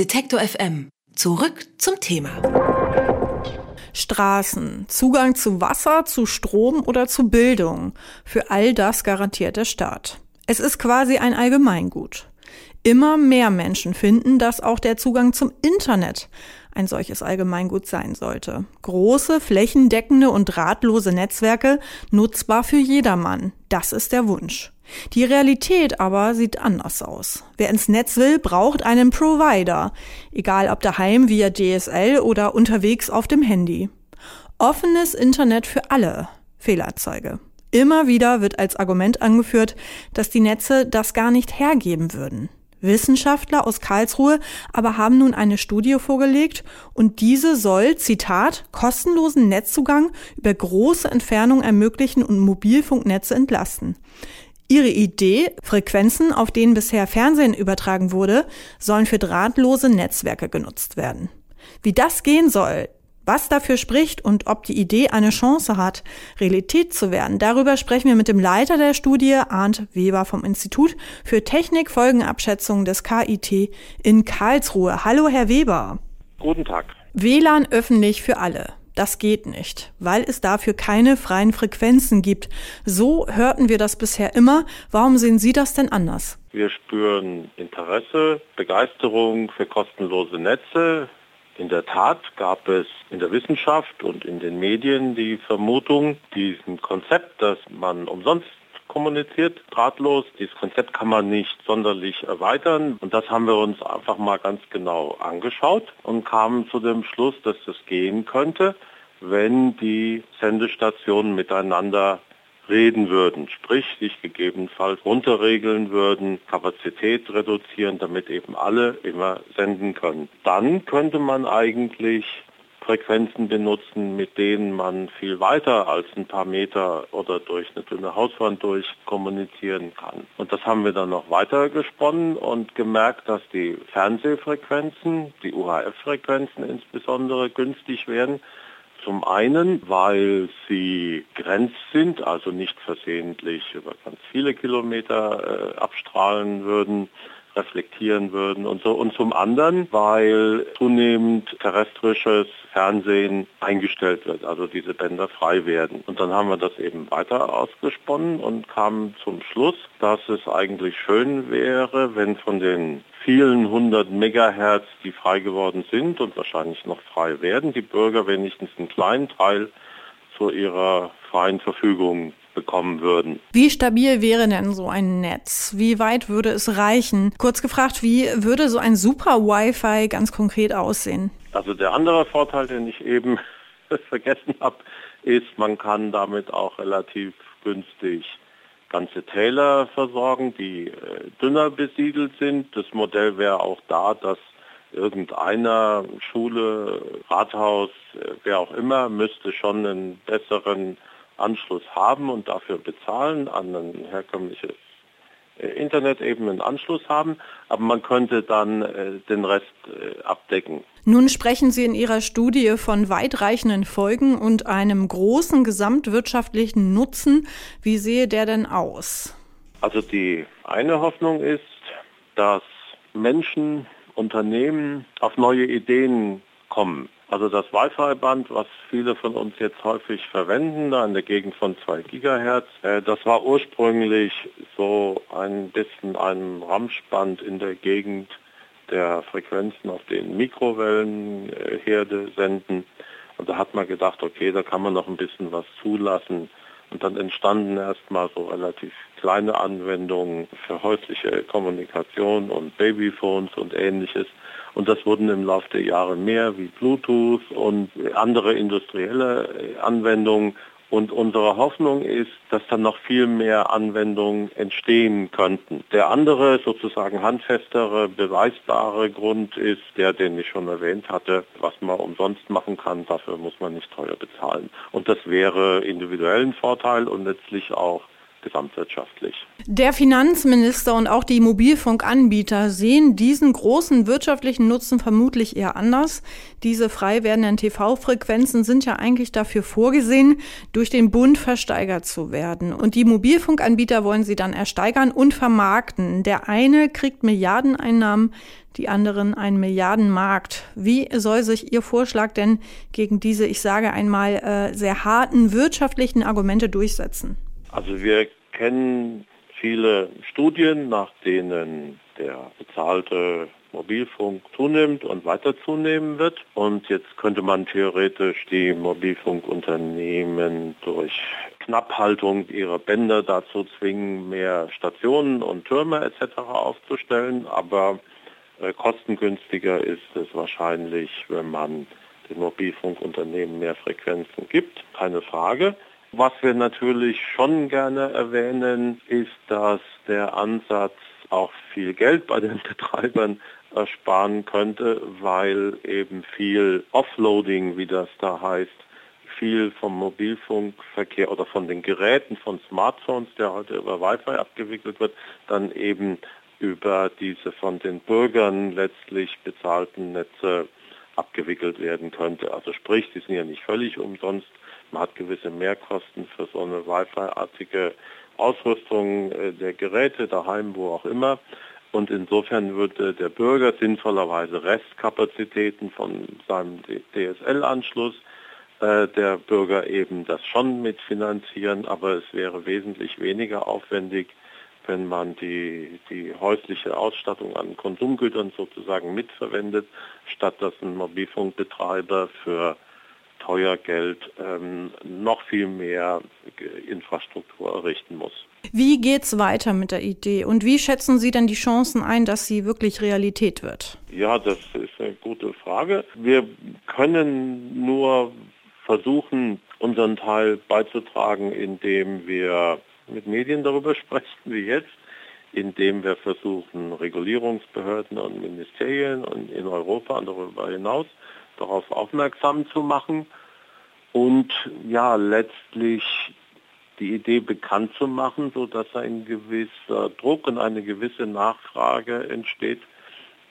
Detektor FM. Zurück zum Thema. Straßen, Zugang zu Wasser, zu Strom oder zu Bildung. Für all das garantiert der Staat. Es ist quasi ein Allgemeingut. Immer mehr Menschen finden, dass auch der Zugang zum Internet ein solches Allgemeingut sein sollte. Große, flächendeckende und drahtlose Netzwerke nutzbar für jedermann. Das ist der Wunsch. Die Realität aber sieht anders aus. Wer ins Netz will, braucht einen Provider, egal ob daheim via DSL oder unterwegs auf dem Handy. Offenes Internet für alle. Fehlerzeuge. Immer wieder wird als Argument angeführt, dass die Netze das gar nicht hergeben würden. Wissenschaftler aus Karlsruhe aber haben nun eine Studie vorgelegt und diese soll, Zitat, kostenlosen Netzzugang über große Entfernungen ermöglichen und Mobilfunknetze entlasten. Ihre Idee, Frequenzen, auf denen bisher Fernsehen übertragen wurde, sollen für drahtlose Netzwerke genutzt werden. Wie das gehen soll, was dafür spricht und ob die Idee eine Chance hat, Realität zu werden, darüber sprechen wir mit dem Leiter der Studie, Arndt Weber vom Institut für Technikfolgenabschätzung des KIT in Karlsruhe. Hallo, Herr Weber. Guten Tag. WLAN öffentlich für alle. Das geht nicht, weil es dafür keine freien Frequenzen gibt. So hörten wir das bisher immer. Warum sehen Sie das denn anders? Wir spüren Interesse, Begeisterung für kostenlose Netze. In der Tat gab es in der Wissenschaft und in den Medien die Vermutung, diesem Konzept, dass man umsonst kommuniziert, drahtlos. Dieses Konzept kann man nicht sonderlich erweitern. Und das haben wir uns einfach mal ganz genau angeschaut und kamen zu dem Schluss, dass das gehen könnte, wenn die Sendestationen miteinander reden würden, sprich sich gegebenenfalls runterregeln würden, Kapazität reduzieren, damit eben alle immer senden können. Dann könnte man eigentlich Frequenzen benutzen, mit denen man viel weiter als ein paar Meter oder durch eine dünne Hauswand durch kommunizieren kann. Und das haben wir dann noch weiter gesponnen und gemerkt, dass die Fernsehfrequenzen, die UHF-Frequenzen insbesondere günstig werden. Zum einen, weil sie grenzt sind, also nicht versehentlich über ganz viele Kilometer äh, abstrahlen würden reflektieren würden und so. Und zum anderen, weil zunehmend terrestrisches Fernsehen eingestellt wird, also diese Bänder frei werden. Und dann haben wir das eben weiter ausgesponnen und kamen zum Schluss, dass es eigentlich schön wäre, wenn von den vielen hundert Megahertz, die frei geworden sind und wahrscheinlich noch frei werden, die Bürger wenigstens einen kleinen Teil zu ihrer freien Verfügung bekommen würden. Wie stabil wäre denn so ein Netz? Wie weit würde es reichen? Kurz gefragt, wie würde so ein super Wi-Fi ganz konkret aussehen? Also der andere Vorteil, den ich eben vergessen habe, ist, man kann damit auch relativ günstig ganze Täler versorgen, die äh, dünner besiedelt sind. Das Modell wäre auch da, dass irgendeiner Schule, Rathaus, äh, wer auch immer, müsste schon einen besseren Anschluss haben und dafür bezahlen, an ein herkömmliches äh, Internet eben einen Anschluss haben, aber man könnte dann äh, den Rest äh, abdecken. Nun sprechen Sie in Ihrer Studie von weitreichenden Folgen und einem großen gesamtwirtschaftlichen Nutzen. Wie sehe der denn aus? Also die eine Hoffnung ist, dass Menschen, Unternehmen auf neue Ideen kommen. Also das Wi-Fi-Band, was viele von uns jetzt häufig verwenden, da in der Gegend von 2 Gigahertz, äh, das war ursprünglich so ein bisschen ein Ramschband in der Gegend der Frequenzen, auf denen Mikrowellenherde senden. Und da hat man gedacht, okay, da kann man noch ein bisschen was zulassen. Und dann entstanden erstmal so relativ kleine Anwendungen für häusliche Kommunikation und Babyphones und ähnliches. Und das wurden im Laufe der Jahre mehr wie Bluetooth und andere industrielle Anwendungen. Und unsere Hoffnung ist, dass dann noch viel mehr Anwendungen entstehen könnten. Der andere, sozusagen handfestere, beweisbare Grund ist der, den ich schon erwähnt hatte, was man umsonst machen kann, dafür muss man nicht teuer bezahlen. Und das wäre individuellen Vorteil und letztlich auch gesamtwirtschaftlich. Der Finanzminister und auch die Mobilfunkanbieter sehen diesen großen wirtschaftlichen Nutzen vermutlich eher anders. Diese frei werdenden TV-Frequenzen sind ja eigentlich dafür vorgesehen, durch den Bund versteigert zu werden. Und die Mobilfunkanbieter wollen sie dann ersteigern und vermarkten. Der eine kriegt Milliardeneinnahmen, die anderen einen Milliardenmarkt. Wie soll sich Ihr Vorschlag denn gegen diese, ich sage einmal, äh, sehr harten wirtschaftlichen Argumente durchsetzen? Also wir kennen viele Studien, nach denen der bezahlte Mobilfunk zunimmt und weiter zunehmen wird. Und jetzt könnte man theoretisch die Mobilfunkunternehmen durch Knapphaltung ihrer Bänder dazu zwingen, mehr Stationen und Türme etc. aufzustellen. Aber äh, kostengünstiger ist es wahrscheinlich, wenn man den Mobilfunkunternehmen mehr Frequenzen gibt. Keine Frage. Was wir natürlich schon gerne erwähnen, ist, dass der Ansatz auch viel Geld bei den Betreibern ersparen könnte, weil eben viel Offloading, wie das da heißt, viel vom Mobilfunkverkehr oder von den Geräten, von Smartphones, der heute über Wi-Fi abgewickelt wird, dann eben über diese von den Bürgern letztlich bezahlten Netze abgewickelt werden könnte. Also sprich, die sind ja nicht völlig umsonst man hat gewisse Mehrkosten für so eine Wi-Fi-artige Ausrüstung äh, der Geräte, daheim, wo auch immer. Und insofern würde der Bürger sinnvollerweise Restkapazitäten von seinem DSL-Anschluss äh, der Bürger eben das schon mitfinanzieren, aber es wäre wesentlich weniger aufwendig, wenn man die, die häusliche Ausstattung an Konsumgütern sozusagen mitverwendet, statt dass ein Mobilfunkbetreiber für teuer Geld ähm, noch viel mehr Infrastruktur errichten muss. Wie geht es weiter mit der Idee und wie schätzen Sie denn die Chancen ein, dass sie wirklich Realität wird? Ja, das ist eine gute Frage. Wir können nur versuchen, unseren Teil beizutragen, indem wir mit Medien darüber sprechen, wie jetzt, indem wir versuchen, Regulierungsbehörden und Ministerien und in Europa und darüber hinaus darauf aufmerksam zu machen und ja, letztlich die Idee bekannt zu machen, sodass ein gewisser Druck und eine gewisse Nachfrage entsteht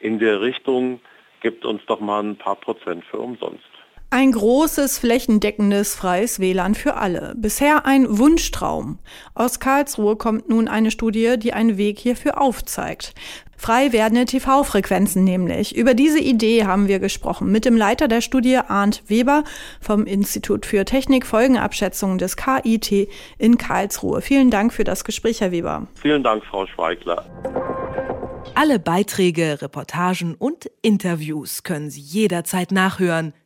in der Richtung, gibt uns doch mal ein paar Prozent für umsonst. Ein großes, flächendeckendes, freies WLAN für alle. Bisher ein Wunschtraum. Aus Karlsruhe kommt nun eine Studie, die einen Weg hierfür aufzeigt. Frei werdende TV-Frequenzen nämlich. Über diese Idee haben wir gesprochen mit dem Leiter der Studie Arndt Weber vom Institut für Technik Folgenabschätzung des KIT in Karlsruhe. Vielen Dank für das Gespräch, Herr Weber. Vielen Dank, Frau Schweigler. Alle Beiträge, Reportagen und Interviews können Sie jederzeit nachhören